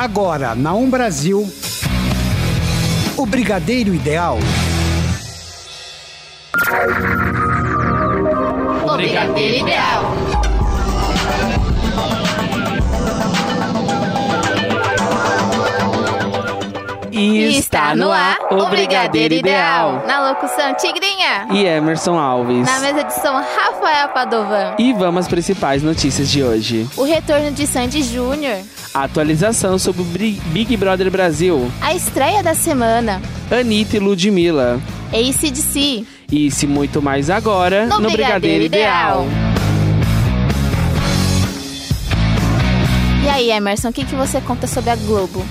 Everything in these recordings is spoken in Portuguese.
Agora, na Um Brasil, o Brigadeiro Ideal. O Brigadeiro Ideal. E está no ar o Brigadeiro Ideal. Na locução, Tigrinha. E Emerson Alves. Na mesa de som, Rafael Padovan. E vamos às principais notícias de hoje. O retorno de Sandy Júnior. A atualização sobre o Big Brother Brasil. A estreia da semana. Anitta e Ludmilla. ACDC. E se muito mais agora No no, Brigadeiro Brigadeiro Ideal. E aí, Emerson, o que, que você conta sobre a Globo?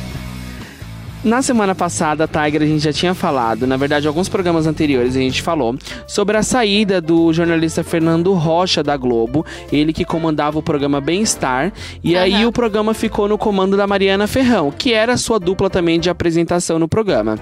Na semana passada, Tiger, a gente já tinha falado, na verdade, alguns programas anteriores a gente falou sobre a saída do jornalista Fernando Rocha da Globo, ele que comandava o programa Bem-Estar, e Aham. aí o programa ficou no comando da Mariana Ferrão, que era sua dupla também de apresentação no programa.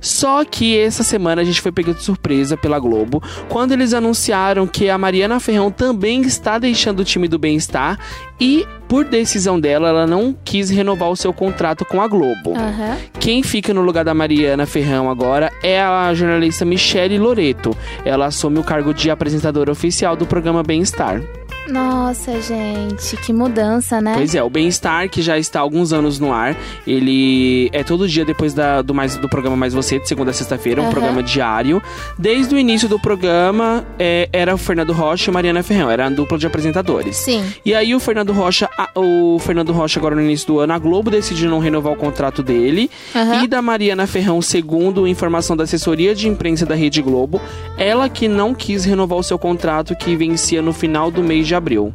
Só que essa semana a gente foi pego de surpresa pela Globo quando eles anunciaram que a Mariana Ferrão também está deixando o time do Bem-Estar e, por decisão dela, ela não quis renovar o seu contrato com a Globo. Aham. Quem fica no lugar da Mariana Ferrão agora é a jornalista Michele Loreto. Ela assume o cargo de apresentadora oficial do programa Bem-Estar. Nossa, gente, que mudança, né? Pois é, o Bem-Estar, que já está há alguns anos no ar, ele é todo dia depois da- do, mais, do programa Mais Você, de segunda a sexta-feira, um programa diário. Desde o início do programa, é, era o Fernando Rocha e Mariana Ferrão, era a dupla de apresentadores. Sim. E aí o Fernando Rocha, a- o Fernando Rocha agora no início do ano, a Globo decidiu não renovar o contrato dele. Aham. E da Mariana Ferrão, segundo informação da assessoria de imprensa da Rede Globo, ela que não quis renovar o seu contrato que vencia no final do mês de abril.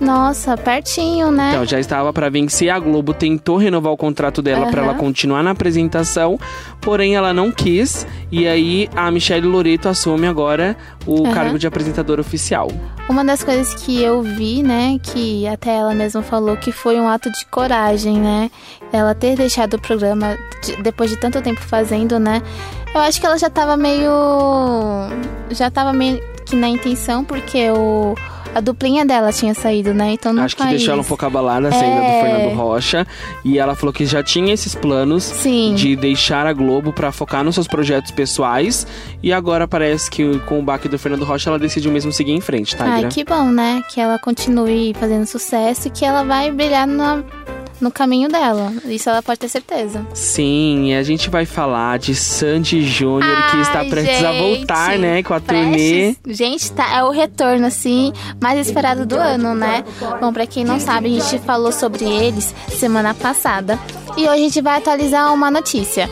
Nossa, pertinho, né? Então já estava para vencer, a Globo tentou renovar o contrato dela para Aham. ela continuar na apresentação, porém ela não quis. E aí a Michelle Loreto assume agora o Aham. cargo de apresentadora oficial. Uma das coisas que eu vi, né, que até ela mesma falou que foi um ato de coragem, né? Ela ter deixado o programa de- depois de tanto tempo fazendo, né? Eu acho que ela já tava meio. Já tava meio que na intenção, porque o. A duplinha dela tinha saído, né? Então não Acho que faz- deixou ela um pouco abalada a saída É. do Fernando Rocha. E ela falou que já tinha esses planos Sim. de deixar a Globo pra focar nos seus projetos pessoais. E agora parece que com o baque do Fernando Rocha ela decidiu mesmo seguir em frente, tá? Ai, que bom, né? Que ela continue fazendo sucesso e que ela vai brilhar na- no caminho dela. Isso ela pode ter certeza. Sim, e a gente vai falar de Sandy Júnior, que está prestes a voltar, né, com a turnê. prestes. Gente, tá, é o retorno, assim, mais esperado do ano, né? Bom, pra quem não sabe, a gente falou sobre eles semana passada. E hoje a gente vai atualizar uma notícia.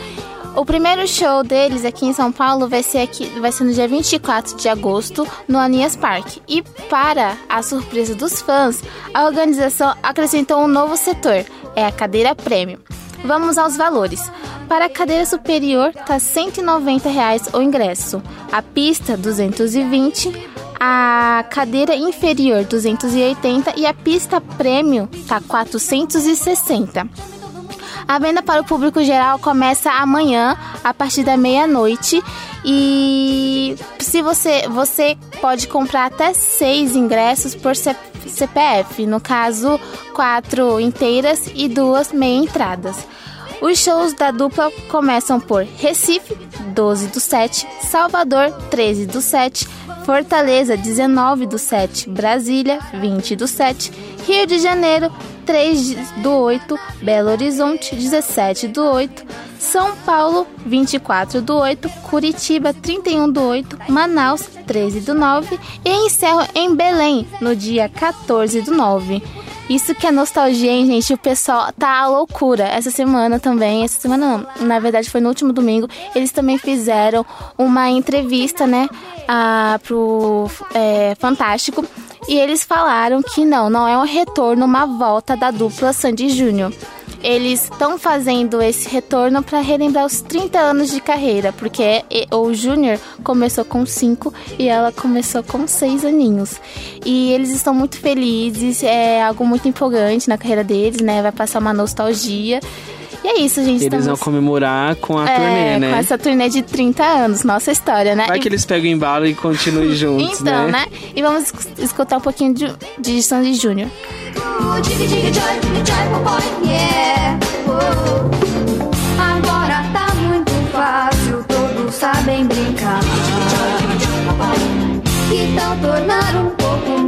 O primeiro show deles aqui em São Paulo vai ser, aqui, vai ser no dia 24 de agosto, no Anias Park. E para a surpresa dos fãs, a organização acrescentou um novo setor, é a cadeira prêmio. Vamos aos valores. Para a cadeira superior, tá 190 reais o ingresso. A pista, 220. A cadeira inferior, 280. E a pista prêmio, tá 460. A venda para o público geral começa amanhã, a partir da meia-noite. E se você, você pode comprar até seis ingressos por CPF, no caso, quatro inteiras e duas meia entradas. Os shows da dupla começam por Recife, 12 do 7, Salvador, 13 do 7, Fortaleza, 19 do 7, Brasília, 20 do 7, Rio de Janeiro, 3 do 8, Belo Horizonte, 17 do 8, São Paulo, 24 do 8, Curitiba, 31 do 8, Manaus, 13 do 9 e encerro em Belém, no dia 14 do 9. Isso que é nostalgia, hein, gente? O pessoal tá à loucura. Essa semana também, essa semana não, na verdade foi no último domingo, eles também fizeram uma entrevista, né, a, pro é, Fantástico. E eles falaram que não, não é um retorno, uma volta da dupla Sandy Júnior. Eles estão fazendo esse retorno para relembrar os 30 anos de carreira, porque o Júnior começou com 5 e ela começou com 6 aninhos. E eles estão muito felizes, é algo muito empolgante na carreira deles, né? Vai passar uma nostalgia. E é isso, gente. Eles estamos... vão comemorar com a é, turnê, né? Com essa turnê de 30 anos, nossa história, né? Vai e... que eles pegam embalo e continuem juntos. então, né? né? E vamos escutar um pouquinho de, de Sandy Júnior. Agora tá muito fácil, todos sabem brincar. Tornar um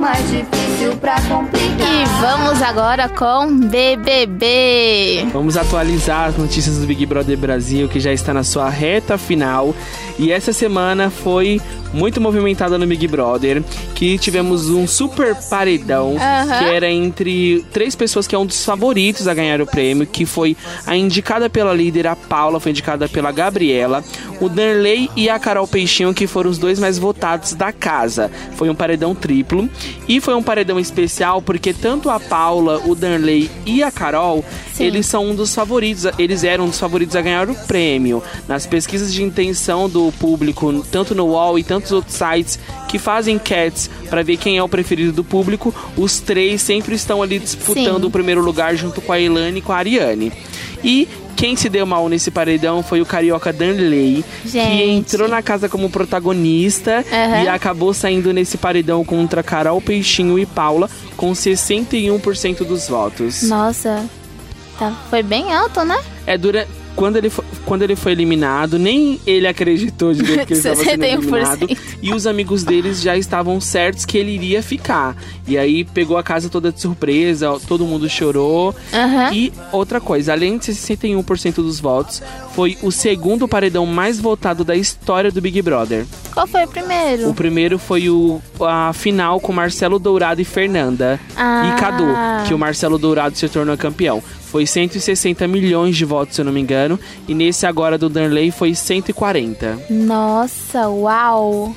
yeah. difícil pra complicar. E vamos agora com BBB. Vamos atualizar as notícias do Big Brother Brasil, que já está na sua reta final. E essa semana foi muito movimentada no Big Brother, que tivemos um super paredão, que era entre três pessoas que é um dos favoritos a ganhar o prêmio, que foi a indicada pela líder, a Paula, foi indicada pela Gabriela, o Danley e a Carol Peixinho, que foram os dois mais votados da casa. Foi um paredão triplo e foi um paredão especial porque tanto a Paula, o Danley e a Carol, Sim. eles são um dos favoritos, eles eram um dos favoritos a ganhar o prêmio. Nas pesquisas de intenção do público, tanto no UOL e tantos outros sites que fazem enquetes para ver quem é o preferido do público, os três sempre estão ali disputando Sim. o primeiro lugar junto com a Elane e com a Ariane. E quem se deu mal nesse paredão foi o carioca Danley, que entrou na casa como protagonista uhum. e acabou saindo nesse paredão contra Carol Peixinho e Paula com 61% dos votos. Nossa, tá, foi bem alto, né? É, dura, quando ele, foi, quando ele foi eliminado, nem ele acreditou de que ele estava sendo eliminado. E os amigos deles já estavam certos que ele iria ficar. E aí pegou a casa toda de surpresa, todo mundo chorou. Uhum. E outra coisa, além de 61% dos votos, foi o segundo paredão mais votado da história do Big Brother. Qual foi o primeiro? O primeiro foi o, a final com Marcelo Dourado e Fernanda. Ah. E Cadu, que o Marcelo Dourado se tornou campeão. Foi 160 milhões de votos, se eu não me engano. E nesse agora do Danley foi 140. Nossa, uau!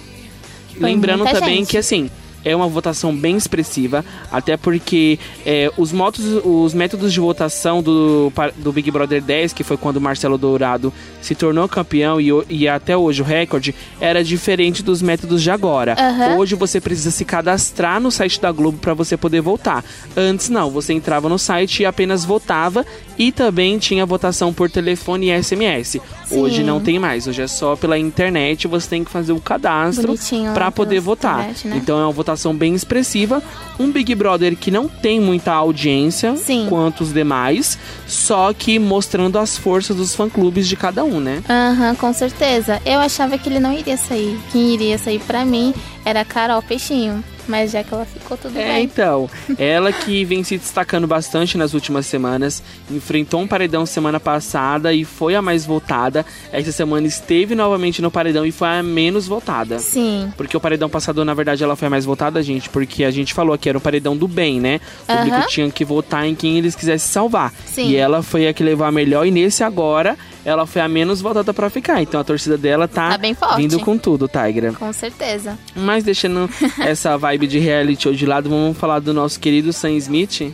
Foi Lembrando também gente. que assim, é uma votação bem expressiva, até porque é, os, motos, os métodos de votação do, do Big Brother 10, que foi quando o Marcelo Dourado se tornou campeão e, e até hoje o recorde, era diferente dos métodos de agora. Uhum. Hoje você precisa se cadastrar no site da Globo para você poder votar. Antes não, você entrava no site e apenas votava e também tinha votação por telefone e SMS. Sim. Hoje não tem mais, hoje é só pela internet, você tem que fazer o cadastro para poder votar. Internet, né? Então é uma votação bem expressiva. Um Big Brother que não tem muita audiência Sim. quanto os demais, só que mostrando as forças dos fã-clubes de cada um, né? Aham, uhum, com certeza. Eu achava que ele não iria sair. Quem iria sair para mim era a Carol Peixinho. Mas já que ela ficou tudo é, bem. então. Ela que vem se destacando bastante nas últimas semanas. Enfrentou um paredão semana passada e foi a mais votada. Essa semana esteve novamente no paredão e foi a menos votada. Sim. Porque o paredão passado, na verdade, ela foi a mais votada, gente. Porque a gente falou que era um paredão do bem, né? O público uh -huh. tinha que votar em quem eles quisessem salvar. Sim. E ela foi a que levou a melhor. E nesse agora, ela foi a menos votada para ficar. Então a torcida dela tá, tá vindo com tudo, Tigra. Com certeza. Mas deixando essa vibe de reality show de lado, vamos falar do nosso querido Sam Smith.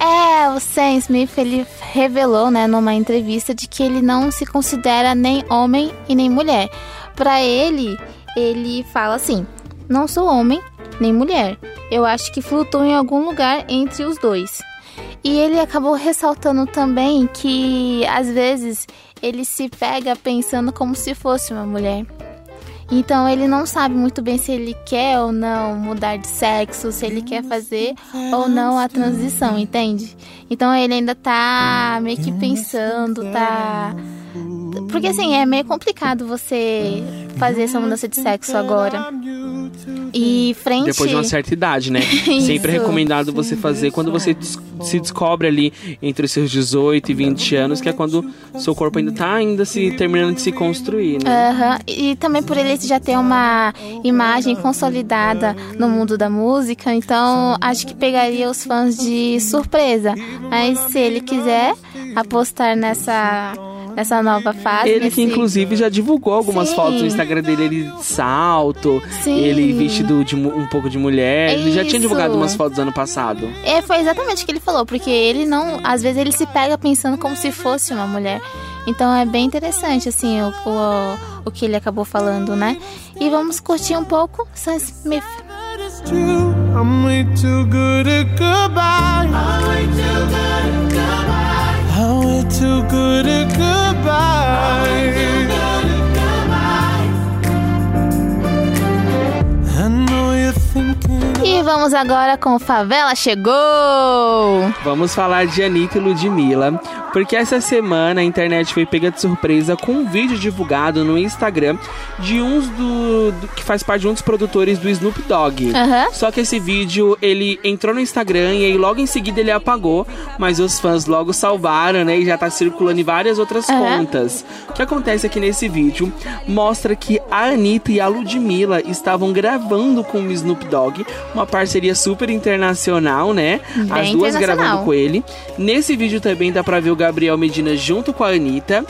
É, o Sam Smith ele revelou, né, numa entrevista de que ele não se considera nem homem e nem mulher. Para ele, ele fala assim: "Não sou homem nem mulher. Eu acho que flutuo em algum lugar entre os dois." E ele acabou ressaltando também que às vezes ele se pega pensando como se fosse uma mulher. Então ele não sabe muito bem se ele quer ou não mudar de sexo, se ele quer fazer ou não a transição, entende? Então ele ainda tá meio que pensando, tá. Porque assim, é meio complicado você fazer essa mudança de sexo agora. E frente. Depois de uma certa idade, né? Sempre é recomendado você fazer quando você se descobre ali entre os seus 18 e 20 anos, que é quando seu corpo ainda tá ainda se terminando de se construir, né? Uhum. E também por ele já ter uma imagem consolidada no mundo da música, então acho que pegaria os fãs de surpresa. Mas se ele quiser apostar nessa nessa nova fase. Ele nesse... que inclusive já divulgou algumas Sim. fotos no Instagram dele, ele de salto, Sim. ele vestido de um pouco de mulher. É ele já tinha divulgado umas fotos ano passado. É, foi exatamente o que ele falou, porque ele não, às vezes ele se pega pensando como se fosse uma mulher. Então é bem interessante assim o, o, o que ele acabou falando, né? E vamos curtir um pouco Sam Smith. I'm way too good at goodbye. I'm way too good at goodbye. I'm way too good at Vamos agora com Favela Chegou! Vamos falar de Anitta e Ludmilla, porque essa semana a internet foi pega de surpresa com um vídeo divulgado no Instagram de uns do, do que faz parte de um dos produtores do Snoop Dogg. Uhum. Só que esse vídeo ele entrou no Instagram e aí logo em seguida ele apagou, mas os fãs logo salvaram, né? E já tá circulando em várias outras Uhum. contas. O que acontece aqui nesse vídeo mostra que a Anitta e a Ludmilla estavam gravando com o Snoop Dogg, uma parceria super internacional, né? As Bem duas internacional. gravando com ele. Nesse vídeo também dá pra ver o Gabriel Medina junto com a Anitta.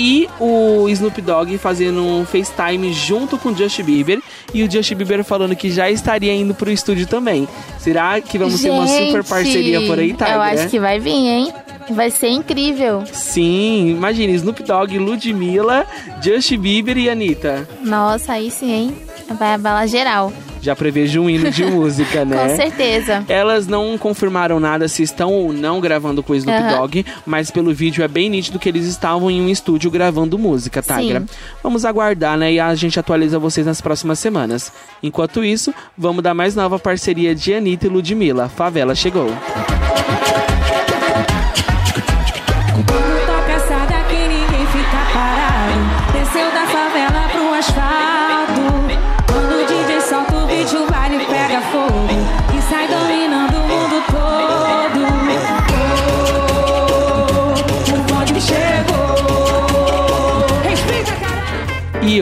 E o Snoop Dogg fazendo um FaceTime junto com o Justin Bieber. E o Justin Bieber falando que já estaria indo pro estúdio também. Será que vamos ter uma super Gente, parceria por aí, tá? Eu acho que vai vir, hein? Vai ser incrível. Sim, imagine, Snoop Dogg, Ludmilla, Justin Bieber e Anitta. Nossa, aí sim, hein? Vai abalar geral. Já prevejo um hino de música, né? Com certeza. Elas não confirmaram nada se estão ou não gravando com o Snoop Aham. Dogg, mas pelo vídeo é bem nítido que eles estavam em um estúdio gravando música, Tigra. Sim. Vamos aguardar, né? E a gente atualiza vocês nas próximas semanas. Enquanto isso, vamos dar mais nova parceria de Anitta e Ludmilla. Favela chegou. Quando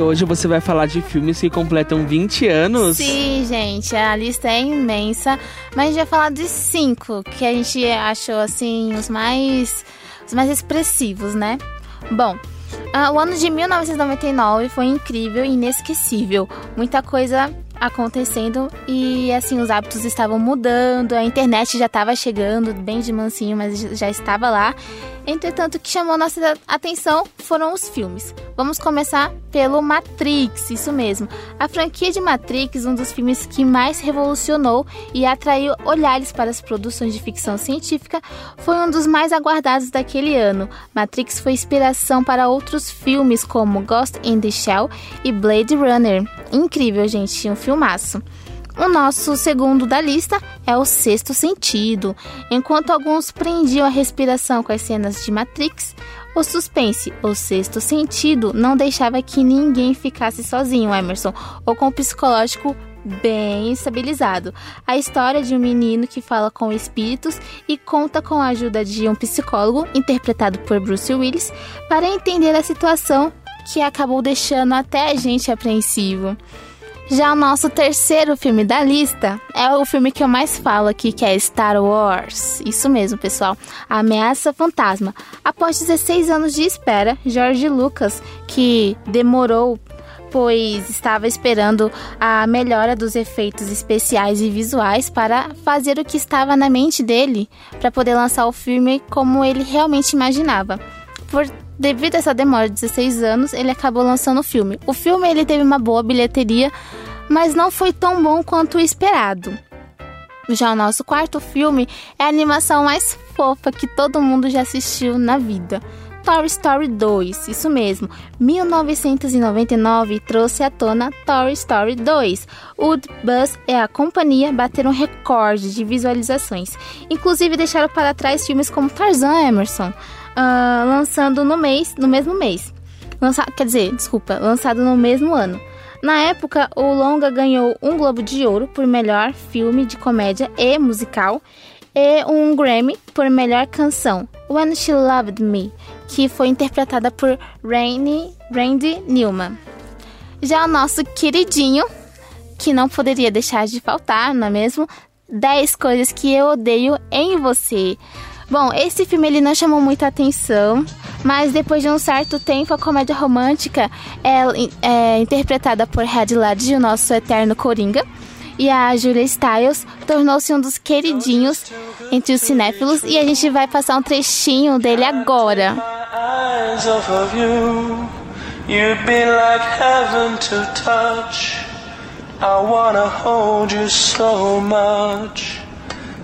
hoje você vai falar de filmes que completam 20 anos. Sim, gente, a lista é imensa, mas a gente vai falar de cinco que a gente achou assim os mais os mais expressivos, né? Bom, ah, o ano de 1999 foi incrível e inesquecível. Muita coisa acontecendo e assim os hábitos estavam mudando, a internet já estava chegando bem de mansinho, mas já estava lá. Entretanto, o que chamou nossa atenção foram os filmes. Vamos começar pelo Matrix, isso mesmo. A franquia de Matrix, um dos filmes que mais revolucionou e atraiu olhares para as produções de ficção científica, foi um dos mais aguardados daquele ano. Matrix foi inspiração para outros filmes como Ghost in the Shell e Blade Runner. Incrível, gente, um filmaço. O nosso segundo da lista é o Sexto Sentido. Enquanto alguns prendiam a respiração com as cenas de Matrix, o suspense, o Sexto Sentido, não deixava que ninguém ficasse sozinho, Emerson, ou com o psicológico bem estabilizado. A história de um menino que fala com espíritos e conta com a ajuda de um psicólogo, interpretado por Bruce Willis, para entender a situação que acabou deixando até a gente apreensivo. Já o nosso terceiro filme da lista é o filme que eu mais falo aqui, que é Star Wars. Isso mesmo, pessoal. A Ameaça Fantasma. Após 16 anos de espera, George Lucas, que demorou pois estava esperando a melhora dos efeitos especiais e visuais para fazer o que estava na mente dele, para poder lançar o filme como ele realmente imaginava. Por devido a essa demora de 16 anos, ele acabou lançando o filme. O filme ele teve uma boa bilheteria, mas não foi tão bom quanto o esperado. Já o nosso quarto filme é a animação mais fofa que todo mundo já assistiu na vida. Toy Story 2, isso mesmo. 1999 trouxe à tona Toy Story 2. O Buzz e a companhia bateram recorde de visualizações. Inclusive deixaram para trás filmes como Tarzan Emerson, ah, lançando no mês, no mesmo mês. Lança, quer dizer, desculpa, lançado no mesmo ano. Na época, o longa ganhou um Globo de Ouro por melhor filme de comédia e musical e um Grammy por melhor canção, When She Loved Me, que foi interpretada por Rainy, Randy Newman. Já o nosso queridinho, que não poderia deixar de faltar, não é mesmo? 10 coisas que eu odeio em você. Bom, esse filme ele não chamou muita atenção, mas depois de um certo tempo a comédia romântica é, é interpretada por Heath Ledger, o nosso eterno Coringa, e a Julia Stiles tornou-se um dos queridinhos entre os cinéfilos e a gente vai passar um trechinho dele agora. I wanna hold you so much.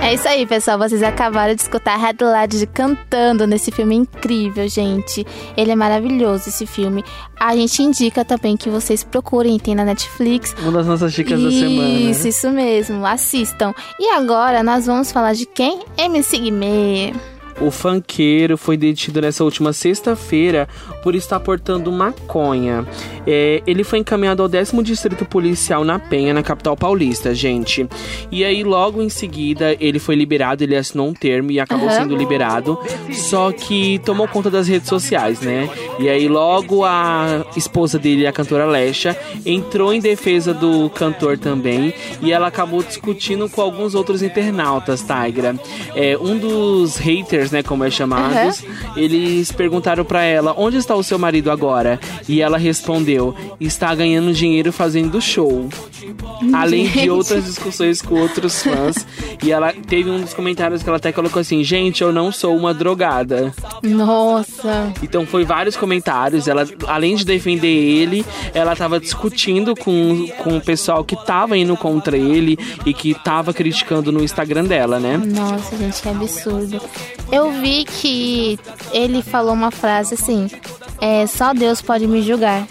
É isso aí, pessoal. Vocês acabaram de escutar Red Ledger cantando nesse filme incrível, gente. Ele é maravilhoso, esse filme. A gente indica também que vocês procurem, tem na Netflix. Uma das nossas dicas da Isso, semana. isso mesmo. Assistam. E agora nós vamos falar de quem? MC Guimê. O funkeiro foi detido nessa última sexta-feira por estar portando maconha. É, ele foi encaminhado ao décimo distrito policial na Penha, na capital paulista, gente. E aí, logo em seguida, ele foi liberado, ele assinou um termo e acabou Aham. sendo liberado. Só que tomou conta das redes sociais, né? E aí, logo a esposa dele, a cantora Lesha, entrou em defesa do cantor também. E ela acabou discutindo com alguns outros internautas, Tigra. É, um dos haters, né, como é chamados, eles perguntaram pra ela: onde está o seu marido agora? E ela respondeu: está ganhando dinheiro fazendo show. Além de Gente. outras discussões com outros fãs. e ela teve um dos comentários que ela até colocou assim: gente, eu não sou uma drogada. Nossa. Então foi vários comentários. Ela, além de defender ele, ela tava discutindo com, com o pessoal que tava indo contra ele e que tava criticando no Instagram dela, né? Nossa, gente, que absurdo. Eu vi que ele falou uma frase assim: é, só Deus pode me julgar.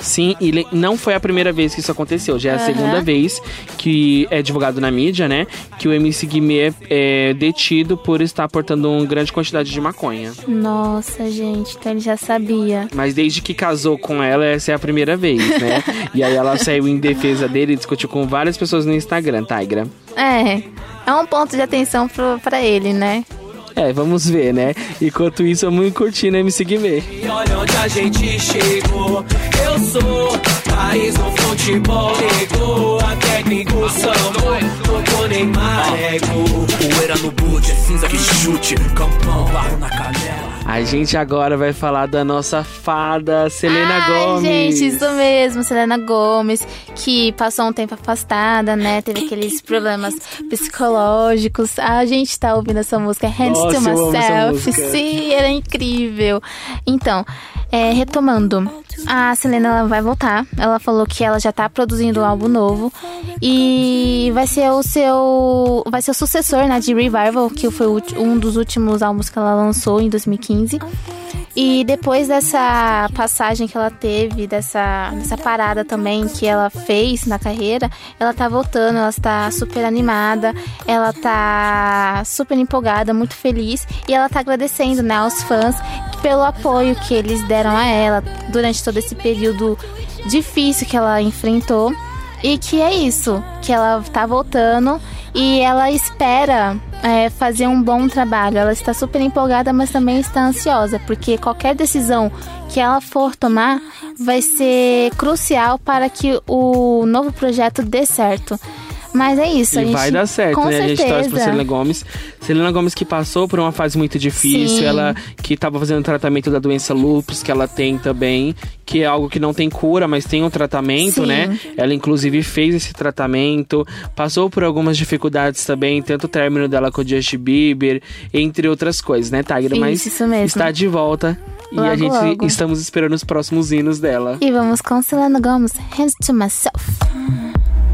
Sim, e não foi a primeira vez que isso aconteceu, já é a Aham. segunda vez que é divulgado na mídia, né? Que o MC Guimê é detido por estar portando uma grande quantidade de maconha. Nossa, gente, então ele já sabia. Mas desde que casou com ela, essa é a primeira vez, né? e aí ela saiu em defesa dele e discutiu com várias pessoas no Instagram, Tigra. É, é um ponto de atenção pro, pra ele, né? É, vamos ver, né? Enquanto isso, muito curtindo MC Guimê. E olha onde a gente chegou. Eu sou país no futebol. Ligou a técnico samou. Tocou Neymar, ego. Poeira no boot, é cinza que chute. Campão, barro na canela. A gente agora vai falar da nossa fada, Selena Ai, Gomes. gente, isso mesmo, Selena Gomes, que passou um tempo afastada, né? Teve aqueles problemas psicológicos. A gente tá ouvindo essa música Hands Nossa, to eu amo essa Myself. Sim, era incrível. Então, é, retomando, a Selena vai voltar. Ela falou que ela já tá produzindo um álbum novo e vai ser o seu, vai ser o sucessor, né, de Revival, que foi um dos últimos álbuns que ela lançou em 2015. E depois dessa passagem que ela teve, dessa, dessa parada também que ela fez na carreira, ela tá voltando, ela está super animada, ela tá super empolgada, muito feliz. E ela tá agradecendo, né, aos fãs pelo apoio que eles deram a ela durante todo esse período difícil que ela enfrentou. E que é isso, que ela tá voltando e ela espera é, fazer um bom trabalho. Ela está super empolgada, mas também está ansiosa, porque qualquer decisão que ela for tomar vai ser crucial para que o novo projeto dê certo. Mas é isso, a E gente vai dar certo, com né? A gente torce certeza. pra Selena Gomes. Selena Gomes que passou por uma fase muito difícil, Sim. ela que tava fazendo tratamento da doença lupus, que ela tem também, que é algo que não tem cura, mas tem um tratamento, Sim. né? Ela inclusive fez esse tratamento, passou por algumas dificuldades também, tanto o término dela com o Justin Bieber, entre outras coisas, né, Tigra? Mas isso mesmo. está de volta e a Logo, gente logo. estamos esperando os próximos hinos dela. E vamos com Selena Gomez, Hands to Myself.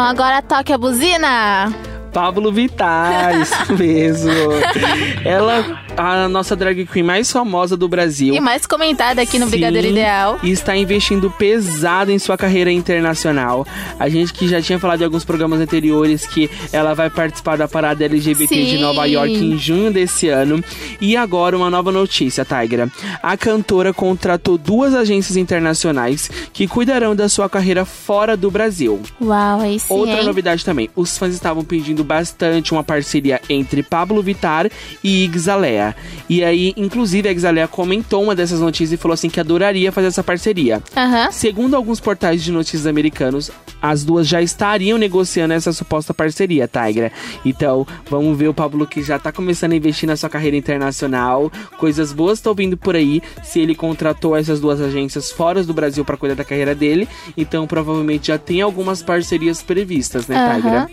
agora toque a buzina. Pablo Vittar, isso mesmo. Ela, a nossa drag queen mais famosa do Brasil. E mais comentada aqui no Sim, Brigadeiro Ideal. E está investindo pesado em sua carreira internacional. A gente que já tinha falado em alguns programas anteriores que ela vai participar da parada LGBT de Sim. Nova York em junho desse ano. E agora uma nova notícia, Tigra. A cantora contratou duas agências internacionais que cuidarão da sua carreira fora do Brasil. Uau, aí sim, Outra hein? novidade também, os fãs estavam pedindo bastante uma parceria entre Pablo Vittar e Iggs Alea. Exalea. E aí, inclusive, a Exalea comentou uma dessas notícias e falou assim que adoraria fazer essa parceria. Aham. Segundo alguns portais de notícias americanos, as duas já estariam negociando essa suposta parceria, Tigra. Então, vamos ver o Pablo que já tá começando a investir na sua carreira internacional. Coisas boas estão vindo por aí. Se ele contratou essas duas agências fora do Brasil para cuidar da carreira dele, então provavelmente já tem algumas parcerias previstas, né, Aham. Tigra?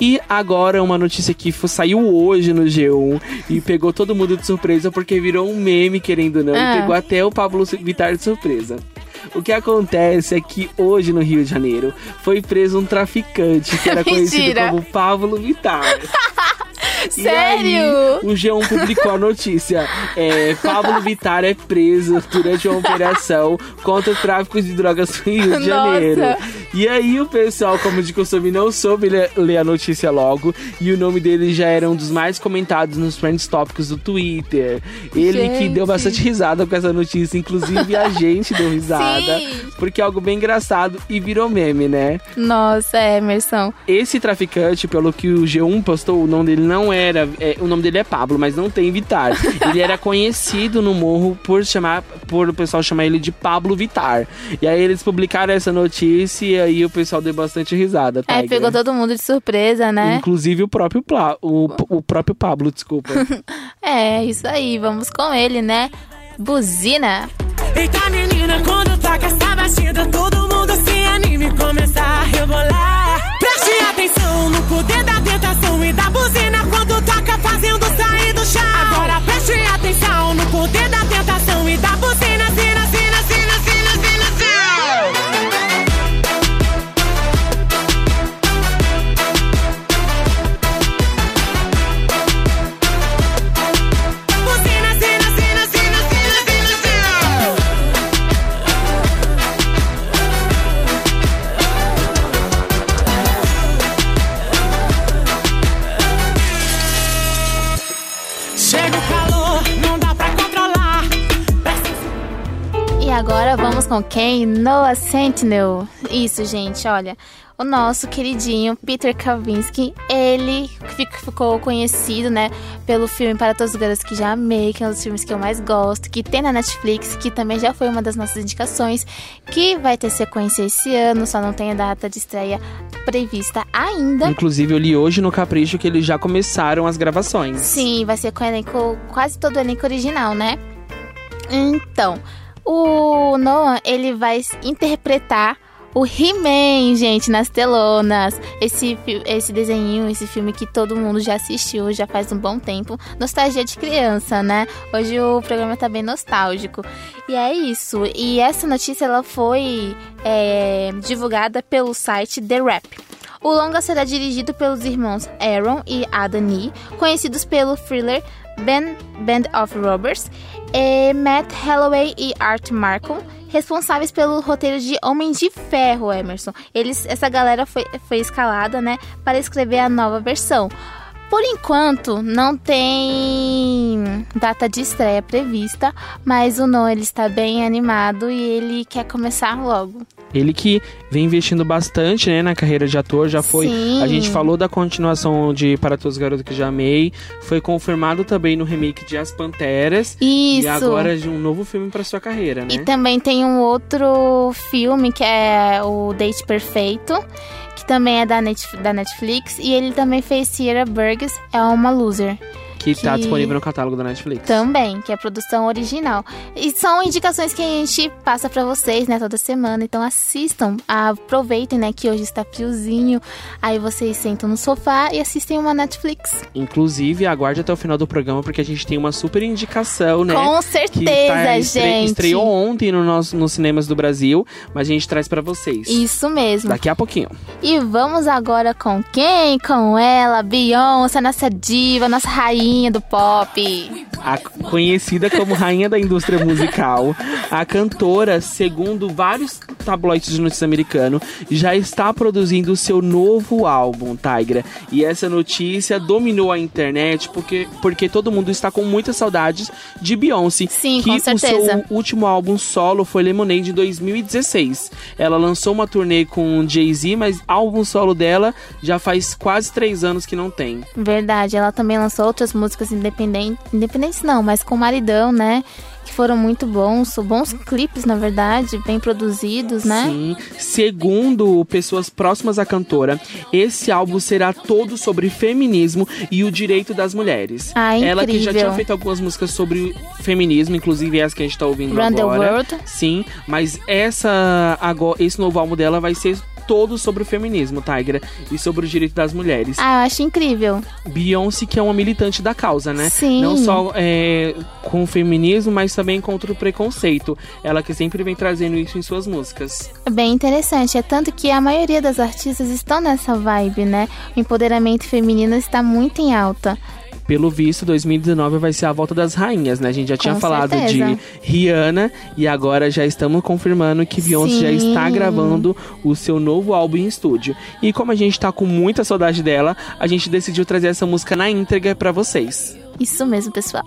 E agora uma notícia que saiu hoje no G1 e pegou todo mundo de surpresa porque virou um meme, querendo ou não, Ah. e pegou até o Pablo Vittar de surpresa. O que acontece é que hoje no Rio de Janeiro foi preso um traficante que era conhecido como Pablo Vittar. E aí, Sério? o G1 publicou a notícia. É, Pablo Vittar é preso durante uma operação contra o tráfico de drogas no Rio de Nossa. E aí o pessoal, como de costume, não soube ler, ler a notícia logo. E o nome dele já era um dos mais comentados nos Trends Tópicos do Twitter. Ele que Gente. deu bastante risada com essa notícia. Inclusive a gente deu risada. Sim. Porque é algo bem engraçado e virou meme, né? Nossa, Emerson. Esse traficante, pelo que o G1 postou, o nome dele não era. é, o nome dele é Pablo, mas não tem Vitar. ele era conhecido no morro por chamar. Por o pessoal chamar ele de Pablo Vitar. E aí eles publicaram essa notícia aí o pessoal deu bastante risada, tá? É, pegou todo mundo de surpresa, né? Inclusive o próprio, Pla, o, o próprio Pablo, desculpa. É, isso aí. Vamos com ele, né? Buzina. Eita menina, quando toca essa batida, todo mundo se anime e começa a rebolar. Preste atenção no poder da tentação e da buzina quando toca fazendo sair do chão. Agora preste atenção no poder da agora vamos com quem? Noah Sentinel. Isso, gente, olha. O nosso queridinho Peter Kavinsky, ele fi- ficou conhecido, né, pelo filme Para Todos os Garotos que Já Amei, que é um dos filmes que eu mais gosto, que tem na Netflix, que também já foi uma das nossas indicações, que vai ter sequência esse ano, só não tem a data de estreia prevista ainda. Inclusive, eu li hoje no Capricho que eles já começaram as gravações. Sim, vai ser com o elenco, quase todo o elenco original, né? Então, o Noah, ele vai interpretar o He-Man, gente, nas telonas. Esse, esse desenho, esse filme que todo mundo já assistiu já faz um bom tempo. Nostalgia de criança, né? Hoje o programa tá bem nostálgico. E é isso. E essa notícia, ela foi é, divulgada pelo site The Rap. O longa será dirigido pelos irmãos Aaron e Adam Nee, conhecidos pelo thriller Band, Band of Robbers, e Matt Holloway e Art Markham, responsáveis pelo roteiro de Homem de Ferro, Emerson. Eles, essa galera foi, foi escalada, né, para escrever a nova versão. Por enquanto, não tem data de estreia prevista, mas o Noah ele está bem animado e ele quer começar logo. Ele que vem investindo bastante, né, na carreira de ator, já foi. Sim. A gente falou da continuação de Para Todos os Garotos que Já Amei, foi confirmado também no remake de As Panteras. Isso. E agora de um novo filme para sua carreira, né? E também tem um outro filme que é o Date Perfeito, também é da, Net- da Netflix. E ele também fez Sierra Burgess, é uma loser. Que tá que- disponível no catálogo da Netflix. Também, que é produção original. E são indicações que a gente passa pra vocês, né, toda semana. Então assistam, aproveitem, né, que hoje está friozinho. Aí vocês sentam no sofá e assistem uma Netflix. Inclusive, aguarde até o final do programa, porque a gente tem uma super indicação, né? Com que certeza, tá estre- gente. Estreou ontem no nosso, nos cinemas do Brasil, mas a gente traz pra vocês. Isso mesmo. Daqui a pouquinho. E vamos agora com quem? Com ela, Beyoncé, nossa diva, nossa rainha do pop. A conhecida como rainha da indústria musical, a cantora, segundo vários tabloide de notícias americano, já está produzindo o seu novo álbum, Tigra. E essa notícia dominou a internet porque, porque todo mundo está com muitas saudades de Beyoncé. Sim, que com o certeza. seu último álbum solo foi Lemonade em 2016. Ela lançou uma turnê com Jay-Z, mas álbum solo dela já faz quase três anos que não tem. Verdade, ela também lançou outras músicas independentes, independentes não, mas com Maridão, né? Que foram muito bons, bons clipes, na verdade, bem produzidos, né? Sim. Segundo pessoas próximas à cantora, esse álbum será todo sobre feminismo e o direito das mulheres. Ah, Ela que já incrível. tinha feito algumas músicas sobre feminismo, inclusive essa que a gente tá ouvindo Run the agora. World. Sim, mas essa agora esse novo álbum dela vai ser todo sobre o feminismo, Tigra, e sobre o direito das mulheres. Ah, eu acho incrível. Beyoncé, que é uma militante da causa, né? Sim. Não só é, com o feminismo, mas também contra o preconceito. Ela que sempre vem trazendo isso em suas músicas. É bem interessante. É tanto que a maioria das artistas estão nessa vibe, né? O empoderamento feminino está muito em alta. Pelo visto, 2019 vai ser a volta das rainhas, né? A gente já tinha falado certeza. de Rihanna e agora já estamos confirmando que Beyoncé já Sim. está gravando o seu novo álbum em estúdio. E como a gente tá com muita saudade dela, a gente decidiu trazer essa música na íntegra pra vocês. Isso mesmo, pessoal.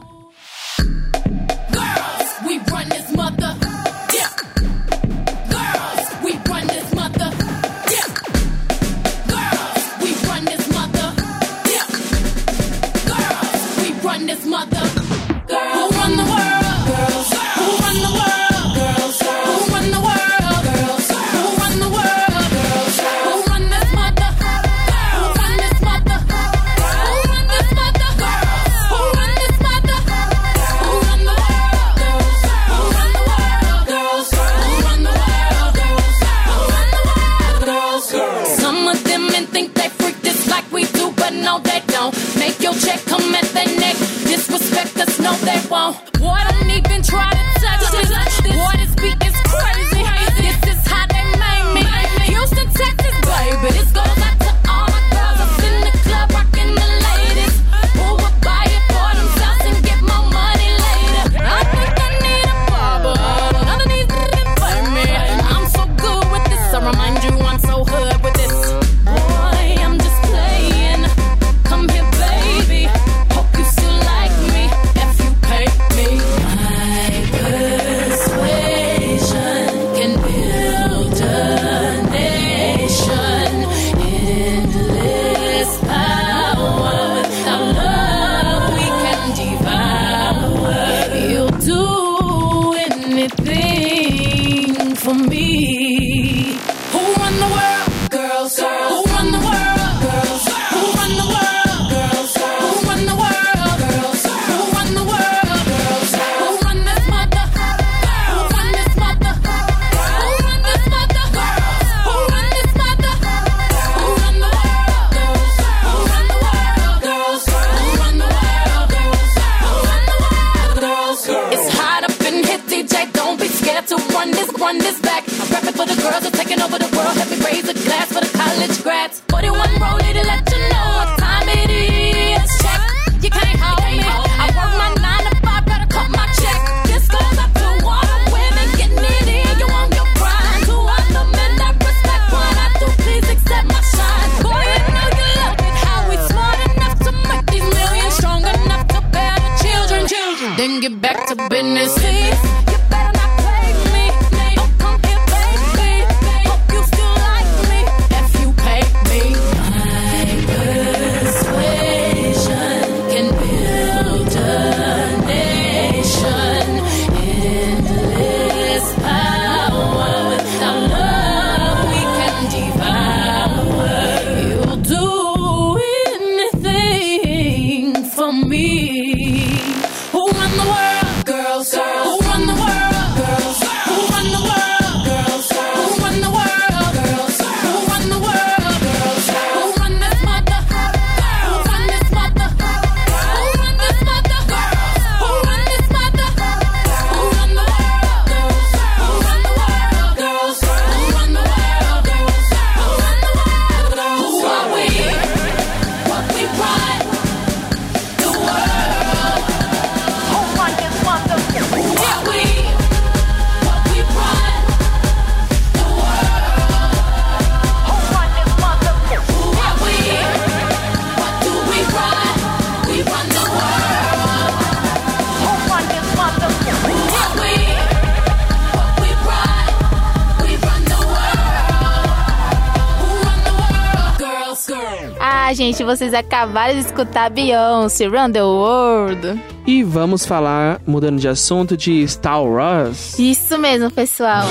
Vocês acabaram de escutar Beyoncé, Run the World. E vamos falar, mudando de assunto, de Star Wars. Isso mesmo, pessoal.